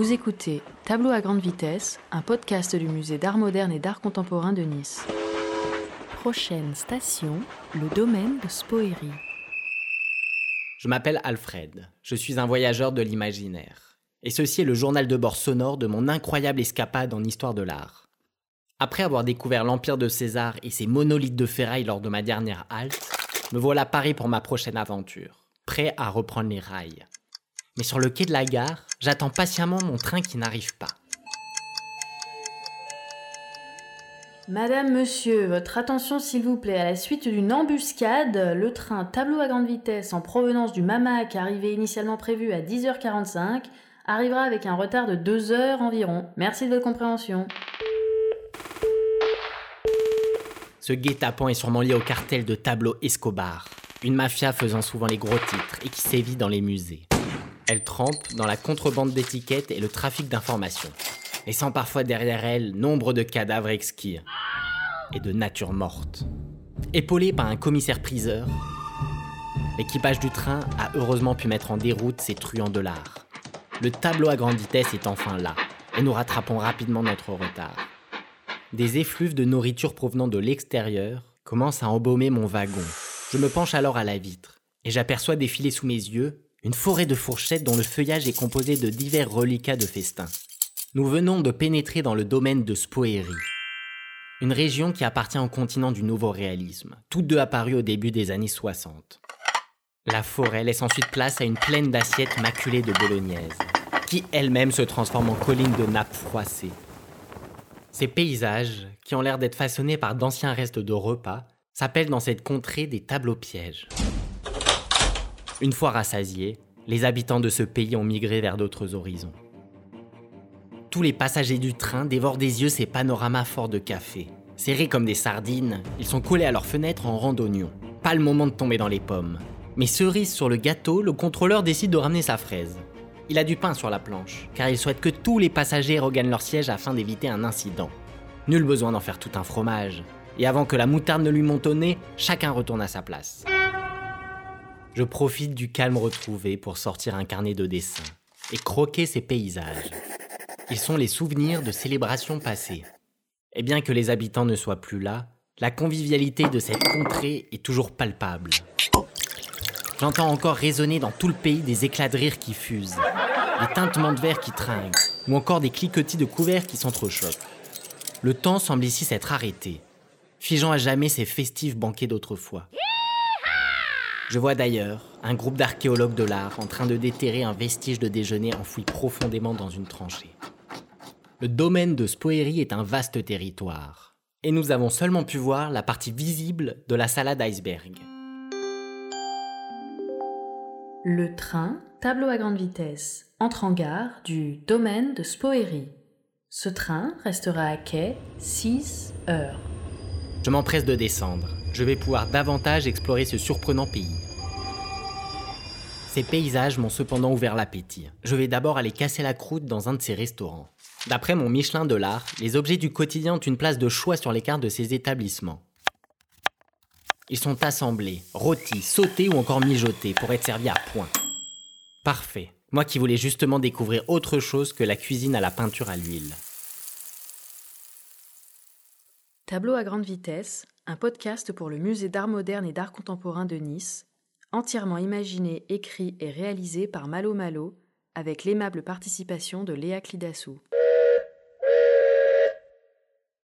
Vous écoutez Tableau à grande vitesse, un podcast du musée d'art moderne et d'art contemporain de Nice. Prochaine station, le domaine de Spoéry. Je m'appelle Alfred, je suis un voyageur de l'imaginaire. Et ceci est le journal de bord sonore de mon incroyable escapade en histoire de l'art. Après avoir découvert l'Empire de César et ses monolithes de ferraille lors de ma dernière halte, me voilà paré pour ma prochaine aventure, prêt à reprendre les rails. Mais sur le quai de la gare, j'attends patiemment mon train qui n'arrive pas. Madame, monsieur, votre attention s'il vous plaît. À la suite d'une embuscade, le train tableau à grande vitesse en provenance du Mamac, arrivé initialement prévu à 10h45, arrivera avec un retard de 2 heures environ. Merci de votre compréhension. Ce guet-apens est sûrement lié au cartel de Tableau Escobar, une mafia faisant souvent les gros titres et qui sévit dans les musées. Elle trempe dans la contrebande d'étiquettes et le trafic d'informations, laissant parfois derrière elle nombre de cadavres exquis et de nature morte. Épaulé par un commissaire-priseur, l'équipage du train a heureusement pu mettre en déroute ces truands de l'art. Le tableau à grande vitesse est enfin là, et nous rattrapons rapidement notre retard. Des effluves de nourriture provenant de l'extérieur commencent à embaumer mon wagon. Je me penche alors à la vitre, et j'aperçois défiler sous mes yeux une forêt de fourchettes dont le feuillage est composé de divers reliquats de festin. Nous venons de pénétrer dans le domaine de Spoéry, une région qui appartient au continent du nouveau réalisme, toutes deux apparues au début des années 60. La forêt laisse ensuite place à une plaine d'assiettes maculées de bolognaise, qui elle-même se transforme en colline de nappes froissées. Ces paysages, qui ont l'air d'être façonnés par d'anciens restes de repas, s'appellent dans cette contrée des tableaux pièges. Une fois rassasiés, les habitants de ce pays ont migré vers d'autres horizons. Tous les passagers du train dévorent des yeux ces panoramas forts de café. Serrés comme des sardines, ils sont collés à leurs fenêtres en rang d'oignons. Pas le moment de tomber dans les pommes. Mais cerise sur le gâteau, le contrôleur décide de ramener sa fraise. Il a du pain sur la planche, car il souhaite que tous les passagers regagnent leur siège afin d'éviter un incident. Nul besoin d'en faire tout un fromage. Et avant que la moutarde ne lui monte au nez, chacun retourne à sa place. Je profite du calme retrouvé pour sortir un carnet de dessin et croquer ces paysages. Ils sont les souvenirs de célébrations passées. Et bien que les habitants ne soient plus là, la convivialité de cette contrée est toujours palpable. J'entends encore résonner dans tout le pays des éclats de rire qui fusent, des tintements de verre qui trinquent, ou encore des cliquetis de couverts qui s'entrechoquent. Le temps semble ici s'être arrêté, figeant à jamais ces festifs banquets d'autrefois. Je vois d'ailleurs un groupe d'archéologues de l'art en train de déterrer un vestige de déjeuner enfoui profondément dans une tranchée. Le domaine de Spoéry est un vaste territoire, et nous avons seulement pu voir la partie visible de la salade iceberg. Le train, tableau à grande vitesse, entre en gare du domaine de Spoéry. Ce train restera à quai 6 heures. Je m'empresse de descendre. Je vais pouvoir davantage explorer ce surprenant pays. Ces paysages m'ont cependant ouvert l'appétit. Je vais d'abord aller casser la croûte dans un de ces restaurants. D'après mon Michelin de l'art, les objets du quotidien ont une place de choix sur les cartes de ces établissements. Ils sont assemblés, rôtis, sautés ou encore mijotés pour être servis à point. Parfait. Moi qui voulais justement découvrir autre chose que la cuisine à la peinture à l'huile. Tableau à grande vitesse, un podcast pour le musée d'art moderne et d'art contemporain de Nice, entièrement imaginé, écrit et réalisé par Malo Malo, avec l'aimable participation de Léa Clidassou.